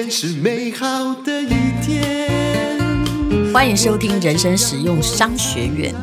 天是美好的一天。欢迎收听人生实用商学院，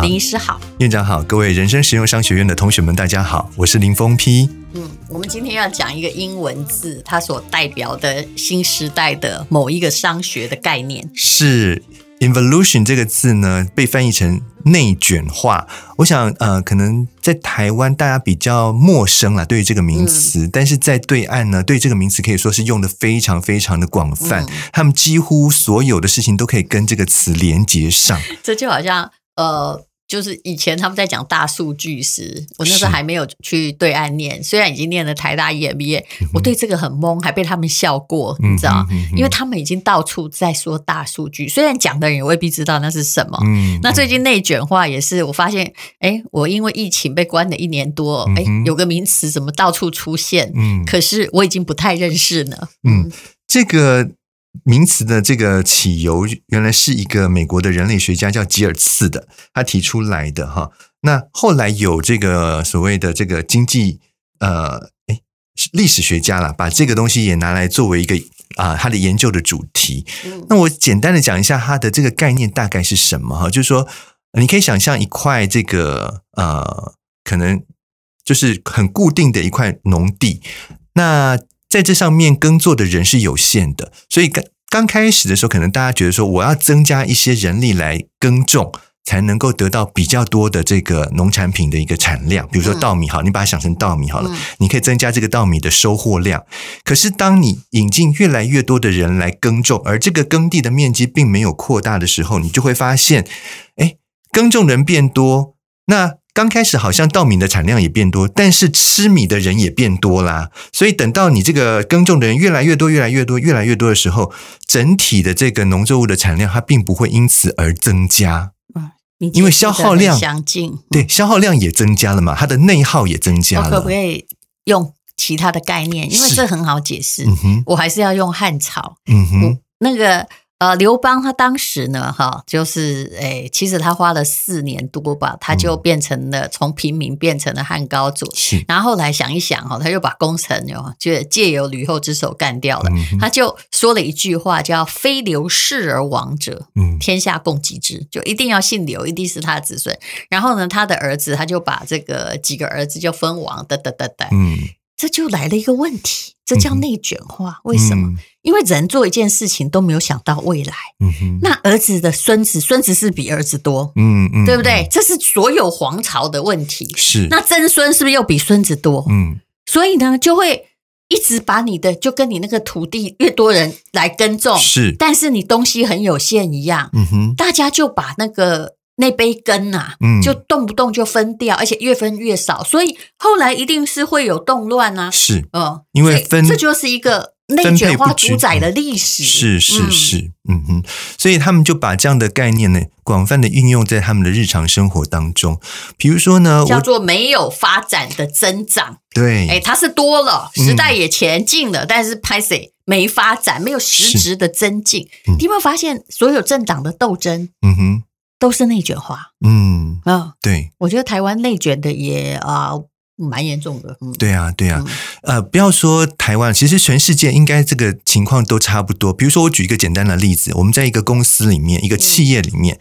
林医师好，院长好，各位人生实用商学院的同学们，大家好，我是林峰批。嗯，我们今天要讲一个英文字，它所代表的新时代的某一个商学的概念是。Involution 这个字呢，被翻译成内卷化。我想，呃，可能在台湾大家比较陌生了，对于这个名词，嗯、但是在对岸呢，对这个名词可以说是用的非常非常的广泛。嗯、他们几乎所有的事情都可以跟这个词连接上。这就好像，呃。就是以前他们在讲大数据时，我那时候还没有去对岸念，虽然已经念了台大 EMBA，、嗯、我对这个很懵，还被他们笑过，嗯、你知道、嗯嗯、因为他们已经到处在说大数据，虽然讲的人也未必知道那是什么。嗯、那最近内卷化也是，我发现，哎，我因为疫情被关了一年多，哎，有个名词怎么到处出现？嗯，可是我已经不太认识了。嗯，这个。名词的这个起由，原来是一个美国的人类学家叫吉尔茨的，他提出来的哈。那后来有这个所谓的这个经济呃，诶，历史学家啦，把这个东西也拿来作为一个啊，他的研究的主题。那我简单的讲一下他的这个概念大概是什么哈，就是说你可以想象一块这个呃，可能就是很固定的一块农地，那。在这上面耕作的人是有限的，所以刚刚开始的时候，可能大家觉得说，我要增加一些人力来耕种，才能够得到比较多的这个农产品的一个产量。比如说稻米，好，你把它想成稻米好了，你可以增加这个稻米的收获量。可是当你引进越来越多的人来耕种，而这个耕地的面积并没有扩大的时候，你就会发现，哎，耕种人变多，那。刚开始好像稻米的产量也变多，但是吃米的人也变多啦。所以等到你这个耕种的人越来越多、越来越多、越来越多的时候，整体的这个农作物的产量它并不会因此而增加。嗯，因为消耗量相近，对，消耗量也增加了嘛，它的内耗也增加了。可不可以用其他的概念？因为这很好解释。嗯哼，我还是要用汉朝。嗯哼，那个。呃，刘邦他当时呢，哈，就是诶，其实他花了四年多吧，他就变成了从平民变成了汉高祖。是，然后后来想一想，哈，他又把功臣哟，就借由吕后之手干掉了。他就说了一句话，叫“非刘氏而王者，天下共击之”，就一定要姓刘，一定是他的子孙。然后呢，他的儿子他就把这个几个儿子就分王，哒哒哒哒。嗯，这就来了一个问题，这叫内卷化，为什么？因为人做一件事情都没有想到未来，嗯哼，那儿子的孙子，孙子是比儿子多，嗯嗯，对不对？这是所有皇朝的问题。是，那曾孙是不是又比孙子多？嗯，所以呢，就会一直把你的就跟你那个土地越多人来耕种，是，但是你东西很有限一样，嗯哼，大家就把那个那杯羹呐，嗯，就动不动就分掉，而且越分越少，所以后来一定是会有动乱啊。是，嗯，因为分这就是一个。内卷化主宰的历史。是是是，嗯哼，所以他们就把这样的概念呢，广泛的运用在他们的日常生活当中。比如说呢，叫做没有发展的增长，对，哎，它是多了，时代也前进了，但是拍谁没发展，没有实质的增进。你有没有发现，所有政党的斗争，嗯哼，都是内卷化，嗯啊，对，我觉得台湾内卷的也啊。蛮严重的，嗯，对啊，对啊，呃，不要说台湾，其实全世界应该这个情况都差不多。比如说，我举一个简单的例子，我们在一个公司里面，一个企业里面，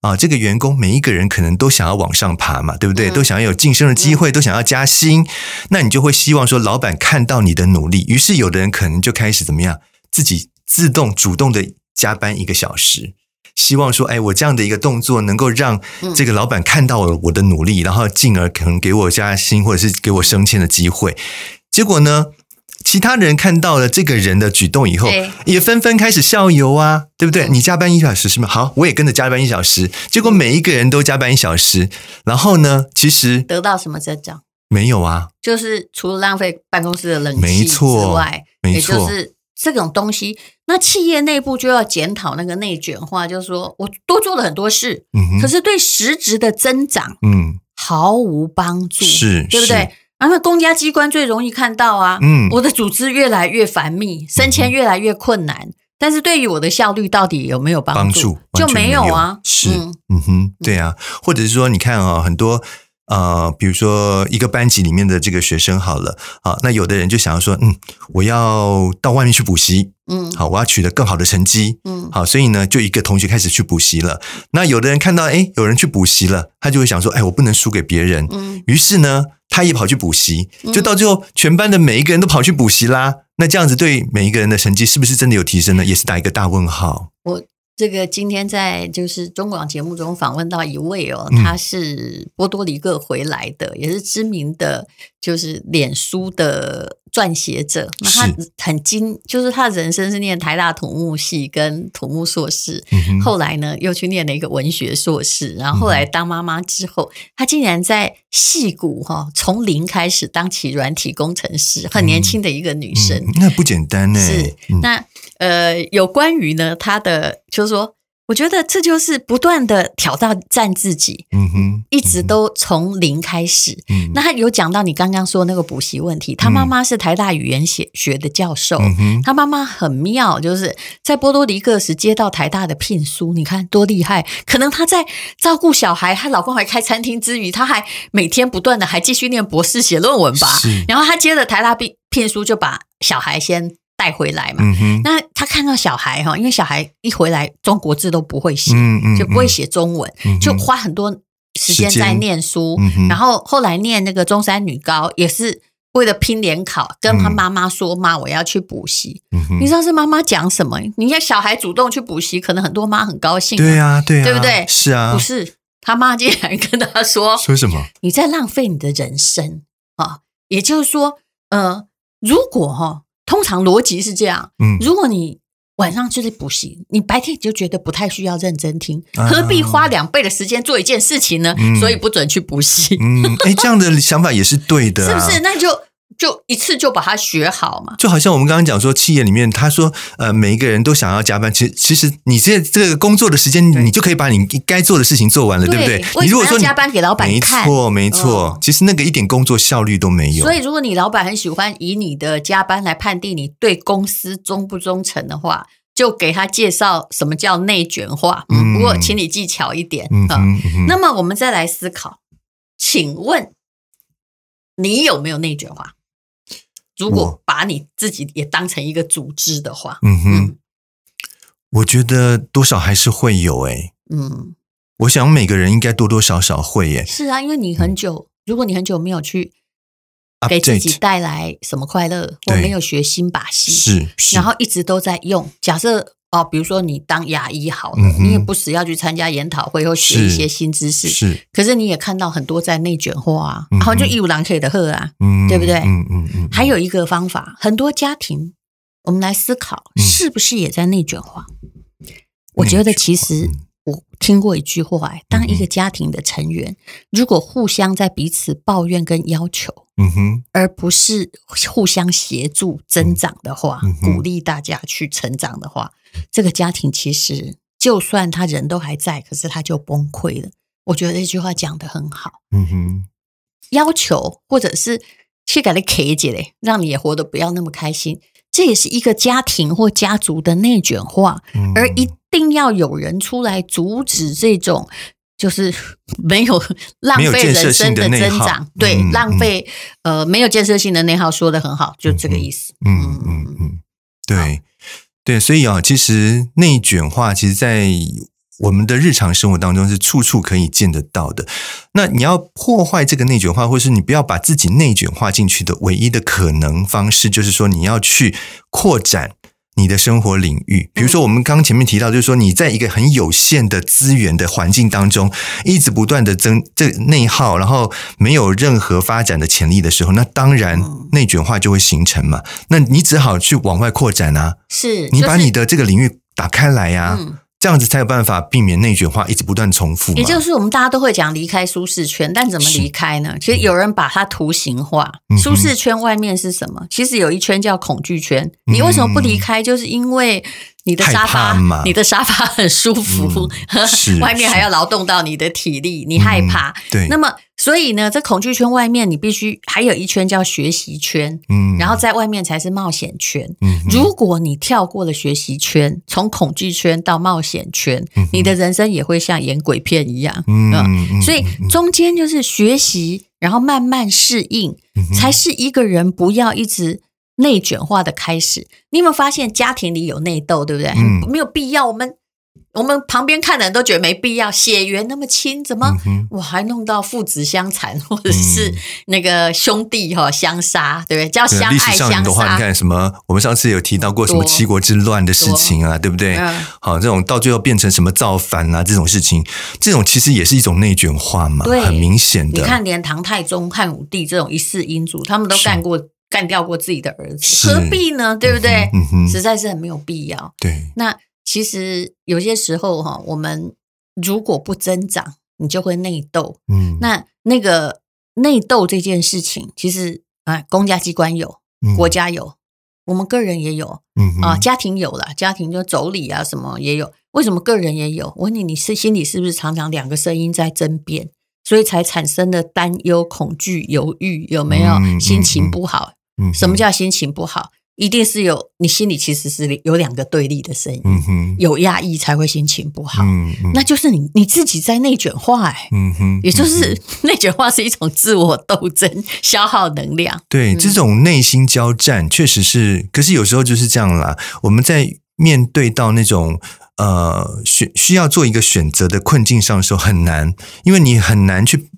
啊，这个员工每一个人可能都想要往上爬嘛，对不对？都想要有晋升的机会，都想要加薪，那你就会希望说，老板看到你的努力，于是有的人可能就开始怎么样，自己自动主动的加班一个小时。希望说，哎，我这样的一个动作能够让这个老板看到了我的努力，然后进而可能给我加薪或者是给我升迁的机会。结果呢，其他人看到了这个人的举动以后，也纷纷开始效尤啊，对不对？你加班一小时是吗？好，我也跟着加班一小时。结果每一个人都加班一小时，然后呢，其实得到什么增长？没有啊，就是除了浪费办公室的冷气之外，没错，也就是。这种东西，那企业内部就要检讨那个内卷化，就是说我多做了很多事，嗯，可是对实质的增长，嗯，毫无帮助，是，对不对？然后公家机关最容易看到啊，嗯，我的组织越来越繁密，升迁越来越困难，嗯、但是对于我的效率到底有没有帮助？帮助就没有啊，是，嗯，嗯哼，对啊，或者是说，你看啊、哦，很多。呃，比如说一个班级里面的这个学生好了啊，那有的人就想要说，嗯，我要到外面去补习，嗯，好，我要取得更好的成绩，嗯，好，所以呢，就一个同学开始去补习了。那有的人看到，哎，有人去补习了，他就会想说，哎，我不能输给别人，嗯，于是呢，他也跑去补习，就到最后，全班的每一个人都跑去补习啦。那这样子对每一个人的成绩是不是真的有提升呢？也是打一个大问号。我。这个今天在就是中广节目中访问到一位哦，他是波多黎各回来的，也是知名的就是脸书的撰写者。那他很精，就是他的人生是念台大土木系跟土木硕士，后来呢又去念了一个文学硕士，然后后来当妈妈之后，他竟然在戏谷哈从零开始当起软体工程师，很年轻的一个女生，那不简单呢。是那。呃，有关于呢，他的就是说，我觉得这就是不断的挑战自己，嗯哼，一直都从零开始。嗯，那他有讲到你刚刚说那个补习问题，他妈妈是台大语言学学的教授，嗯哼，他妈妈很妙，就是在波多黎各时接到台大的聘书，你看多厉害。可能他在照顾小孩，她老公还开餐厅之余，他还每天不断的还继续念博士写论文吧。是，然后他接了台大聘聘书，就把小孩先。带回来嘛？那他看到小孩哈，因为小孩一回来，中国字都不会写，就不会写中文，就花很多时间在念书。然后后来念那个中山女高，也是为了拼联考，跟他妈妈说：“妈，我要去补习。”你知道是妈妈讲什么？你看小孩主动去补习，可能很多妈很高兴。对啊，对啊，对不对？是啊，不是他妈竟然跟他说：“说什么？你在浪费你的人生啊！”也就是说，呃，如果哈。通常逻辑是这样，嗯，如果你晚上就是补习，你白天就觉得不太需要认真听，何必花两倍的时间做一件事情呢？所以不准去补习。嗯，哎，这样的想法也是对的，是不是？那就。就一次就把它学好嘛？就好像我们刚刚讲说，企业里面他说，呃，每一个人都想要加班，其实其实你这这个工作的时间，你就可以把你该做的事情做完了，对，对不对？你如果说加班给老板看，没错没错，其实那个一点工作效率都没有。所以，如果你老板很喜欢以你的加班来判定你对公司忠不忠诚的话，就给他介绍什么叫内卷化。嗯，不过请你技巧一点啊。那么我们再来思考，请问你有没有内卷化？如果把你自己也当成一个组织的话，嗯哼，嗯，我觉得多少还是会有诶、欸，嗯，我想每个人应该多多少少会耶、欸。是啊，因为你很久，嗯、如果你很久没有去给自己带来什么快乐，我没有学新把戏，是，是，然后一直都在用，假设。哦，比如说你当牙医好了，嗯、你也不时要去参加研讨会或学一些新知识，可是你也看到很多在内卷化啊，然后、就一无狼可以的喝啊，嗯、对不对？嗯嗯嗯。还有一个方法，很多家庭，我们来思考，是不是也在内卷化？嗯、我觉得其实我听过一句话，哎，当一个家庭的成员如果互相在彼此抱怨跟要求。嗯哼，而不是互相协助增长的话，嗯、鼓励大家去成长的话，这个家庭其实就算他人都还在，可是他就崩溃了。我觉得这句话讲得很好。嗯哼，要求或者是去给他 K 姐嘞，让你也活得不要那么开心，这也是一个家庭或家族的内卷化，嗯、而一定要有人出来阻止这种。就是 没有 浪费人生的增长，对，嗯、浪费呃没有建设性的内耗，说的很好，就这个意思。嗯嗯嗯，嗯，对对，所以啊，其实内卷化，其实，在我们的日常生活当中是处处可以见得到的。那你要破坏这个内卷化，或是你不要把自己内卷化进去的唯一的可能方式，就是说你要去扩展。你的生活领域，比如说我们刚前面提到，就是说你在一个很有限的资源的环境当中，一直不断的增这内耗，然后没有任何发展的潜力的时候，那当然内卷化就会形成嘛。那你只好去往外扩展啊，是你把你的这个领域打开来呀。这样子才有办法避免内卷化一直不断重复。也就是我们大家都会讲离开舒适圈，但怎么离开呢？是其实有人把它图形化。嗯、舒适圈外面是什么？其实有一圈叫恐惧圈。你为什么不离开？就是因为你的沙发，你的沙发很舒服，嗯、外面还要劳动到你的体力，你害怕。嗯、对，那么所以呢，在恐惧圈外面，你必须还有一圈叫学习圈，嗯，然后在外面才是冒险圈。嗯，如果你跳过了学习圈，从恐惧圈到冒险圈，嗯、你的人生也会像演鬼片一样。嗯，嗯，所以中间就是学习，然后慢慢适应，嗯、才是一个人不要一直。内卷化的开始，你有没有发现家庭里有内斗，对不对？嗯，没有必要。我们我们旁边看的人都觉得没必要，血缘那么亲，怎么我还弄到父子相残，或者是那个兄弟哈相杀，对不对？叫相爱相杀的话，你看什么？我们上次有提到过什么七国之乱的事情啊，对不对？好，这种到最后变成什么造反啊这种事情，这种其实也是一种内卷化嘛，很明显的。你看，连唐太宗、汉武帝这种一世英主，他们都干过。干掉过自己的儿子，何必呢？对不对？嗯哼，实在是很没有必要。对，那其实有些时候哈，我们如果不增长，你就会内斗。嗯，那那个内斗这件事情，其实啊，公家机关有，国家有，我们个人也有。嗯啊，家庭有了，家庭就妯娌啊什么也有。为什么个人也有？我问你，你是心里是不是常常两个声音在争辩，所以才产生了担忧、恐惧、犹豫？有没有心情不好？什么叫心情不好？一定是有你心里其实是有两个对立的声音，嗯、哼有压抑才会心情不好。嗯、哼那就是你你自己在内卷化，哎，嗯哼，也就是内卷化是一种自我斗争，消耗能量。对，嗯、这种内心交战确实是，可是有时候就是这样啦。我们在面对到那种呃选需要做一个选择的困境上的时候，很难，因为你很难去。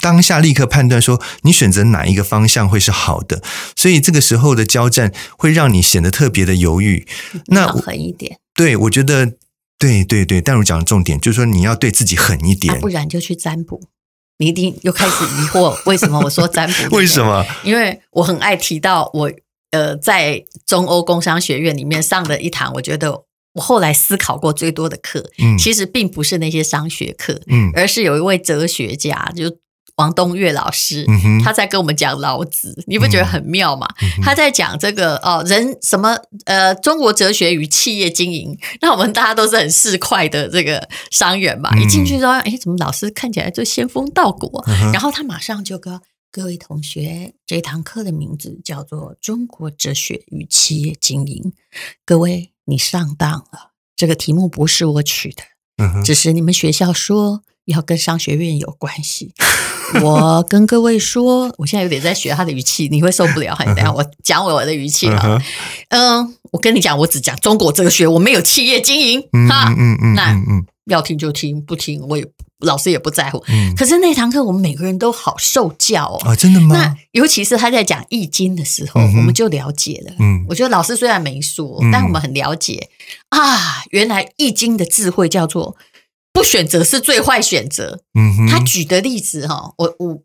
当下立刻判断说，你选择哪一个方向会是好的，所以这个时候的交战会让你显得特别的犹豫。那狠一点，对，我觉得对对对。但我讲的重点就是说，你要对自己狠一点，不然就去占卜。你一定又开始疑惑，为什么我说占卜？为什么？因为我很爱提到我呃，在中欧工商学院里面上的一堂，我觉得我后来思考过最多的课，嗯，其实并不是那些商学课，嗯，而是有一位哲学家就。王东岳老师，他在跟我们讲老子，你不觉得很妙吗？他在讲这个哦，人什么呃，中国哲学与企业经营。那我们大家都是很市侩的这个商人嘛，一进去说，哎，怎么老师看起来就仙风道骨？然后他马上就跟各位同学，这堂课的名字叫做《中国哲学与企业经营》。各位，你上当了，这个题目不是我取的，只是你们学校说要跟商学院有关系。我跟各位说，我现在有点在学他的语气，你会受不了。等下我讲我的语气啊。嗯，我跟你讲，我只讲中国哲学，我没有企业经营。哈，嗯嗯，那要听就听，不听我也老师也不在乎。可是那堂课我们每个人都好受教哦。啊，真的吗？那尤其是他在讲易经的时候，我们就了解了。嗯，我觉得老师虽然没说，但我们很了解啊。原来易经的智慧叫做。不选择是最坏选择。嗯哼，他举的例子哈，我我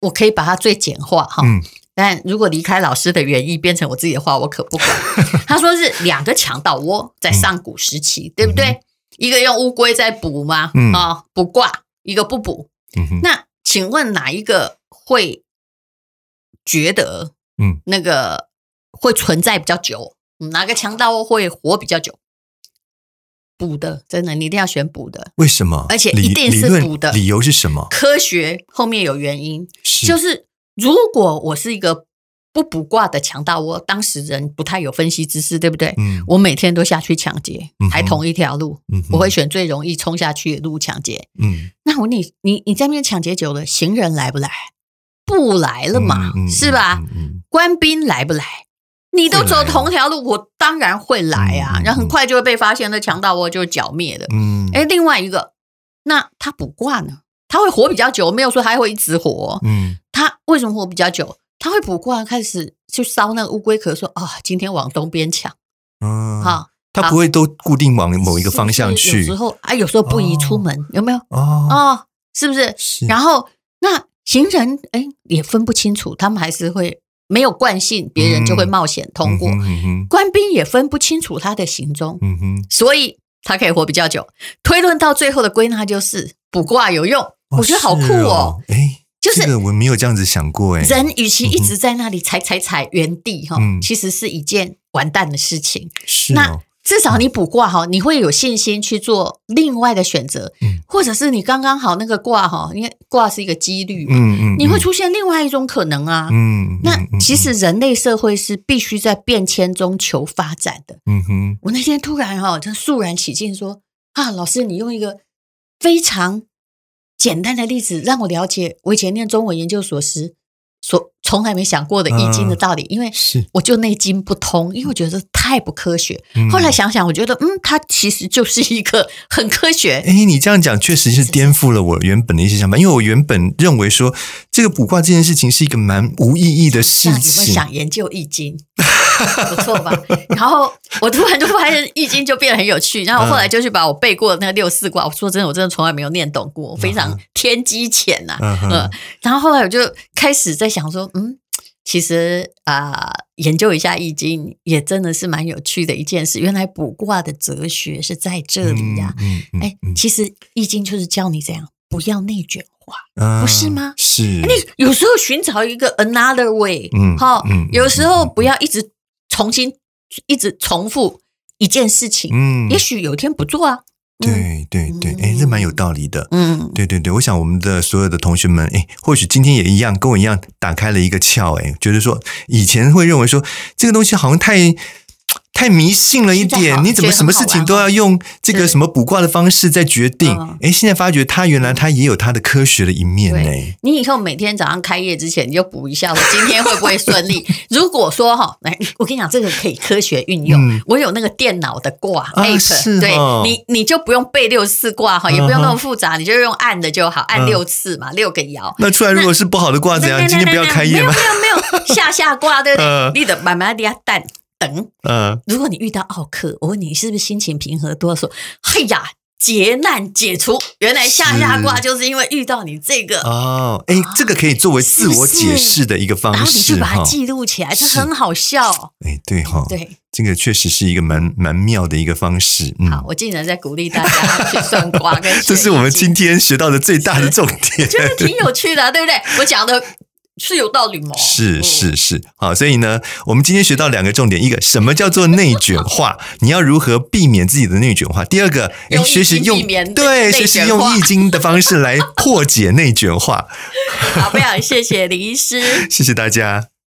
我可以把它最简化哈。嗯，但如果离开老师的原意变成我自己的话，我可不管。他说是两个强盗窝在上古时期，嗯、对不对？嗯、一个用乌龟在卜吗？啊、嗯，卜卦，一个不卜。嗯哼，那请问哪一个会觉得嗯那个会存在比较久？嗯、哪个强盗窝会活比较久？补的，真的，你一定要选补的。为什么？而且一定是补的。理由是什么？科学后面有原因，是就是如果我是一个不卜卦的强盗，我当时人不太有分析知识，对不对？嗯。我每天都下去抢劫，嗯、还同一条路，嗯、我会选最容易冲下去的路抢劫。嗯。那我你你你在那边抢劫久了，行人来不来？不来了嘛，嗯、是吧？嗯嗯、官兵来不来？你都走同条路，我当然会来啊，然后很快就会被发现，那强盗窝就剿灭的。嗯，哎，另外一个，那他卜卦呢？他会活比较久，没有说他会一直活。嗯，他为什么活比较久？他会卜卦，开始去烧那个乌龟壳，说啊，今天往东边抢。嗯，好，他不会都固定往某一个方向去。有时候啊，有时候不宜出门，有没有？哦，哦，是不是？是。然后那行人哎也分不清楚，他们还是会。没有惯性，别人就会冒险通过。官兵也分不清楚他的行踪，所以他可以活比较久。推论到最后的归纳就是卜卦有用，哦、我觉得好酷哦。就是这个我没有这样子想过哎。人与其一直在那里踩踩踩原地哈，嗯、其实是一件完蛋的事情。是、至少你卜卦哈，你会有信心去做另外的选择，嗯，或者是你刚刚好那个卦哈，因为卦是一个几率嘛，嗯嗯，你会出现另外一种可能啊，嗯，那其实人类社会是必须在变迁中求发展的，嗯哼。我那天突然哈，就肃然起敬说啊，老师，你用一个非常简单的例子让我了解，我以前念中文研究所时。所从来没想过的易经的道理，因为是我就内经不通，因为我觉得太不科学。后来想想，我觉得嗯，它其实就是一个很科学。哎，你这样讲确实是颠覆了我原本的一些想法，因为我原本认为说这个卜卦这件事情是一个蛮无意义的事情。你们想研究易经？不错吧？然后我突然就发现易经就变得很有趣，然后后来就去把我背过的那个六四卦，我说真的，我真的从来没有念懂过，非常天机浅呐。嗯，然后后来我就开始在想说，嗯，其实啊、呃，研究一下易经也真的是蛮有趣的一件事。原来卜卦的哲学是在这里呀、啊。嗯嗯，哎，其实易经就是教你这样，不要内卷化，不是吗？是。你有时候寻找一个 another way，嗯，好，有时候不要一直。重新一直重复一件事情，嗯，也许有一天不做啊。对对对，哎，这蛮有道理的。嗯，对对对，我想我们的所有的同学们，哎，或许今天也一样，跟我一样打开了一个窍，哎，觉得说以前会认为说这个东西好像太。太迷信了一点，你怎么什么事情都要用这个什么卜卦的方式在决定？哎，现在发觉它原来它也有它的科学的一面呢。你以后每天早上开业之前，你就卜一下，我今天会不会顺利？如果说哈，来，我跟你讲，这个可以科学运用。我有那个电脑的卦 app，对你，你就不用背六次卦哈，也不用那么复杂，你就用按的就好，按六次嘛，六个爻。那出来如果是不好的卦怎样？今天不要开业吗？没有没有没有，下下卦对不对？你的慢慢的蛋。等，嗯，如果你遇到奥克，我问你，是不是心情平和多说？嘿呀，劫难解除，原来下下卦就是因为遇到你这个哦，哎，这个可以作为自我解释的一个方式，然后你就把它记录起来，这很好笑。哎，对哈，对，这个确实是一个蛮蛮妙的一个方式。好，我竟然在鼓励大家去算卦，跟 这是我们今天学到的最大的重点，觉得挺有趣的，对不对？我讲的。是有道理吗？是是是，好，所以呢，我们今天学到两个重点：一个，什么叫做内卷化？你要如何避免自己的内卷化？第二个，哎，学习用对，学习用易经的方式来破解内卷化。好，非常谢谢李医师，谢谢大家。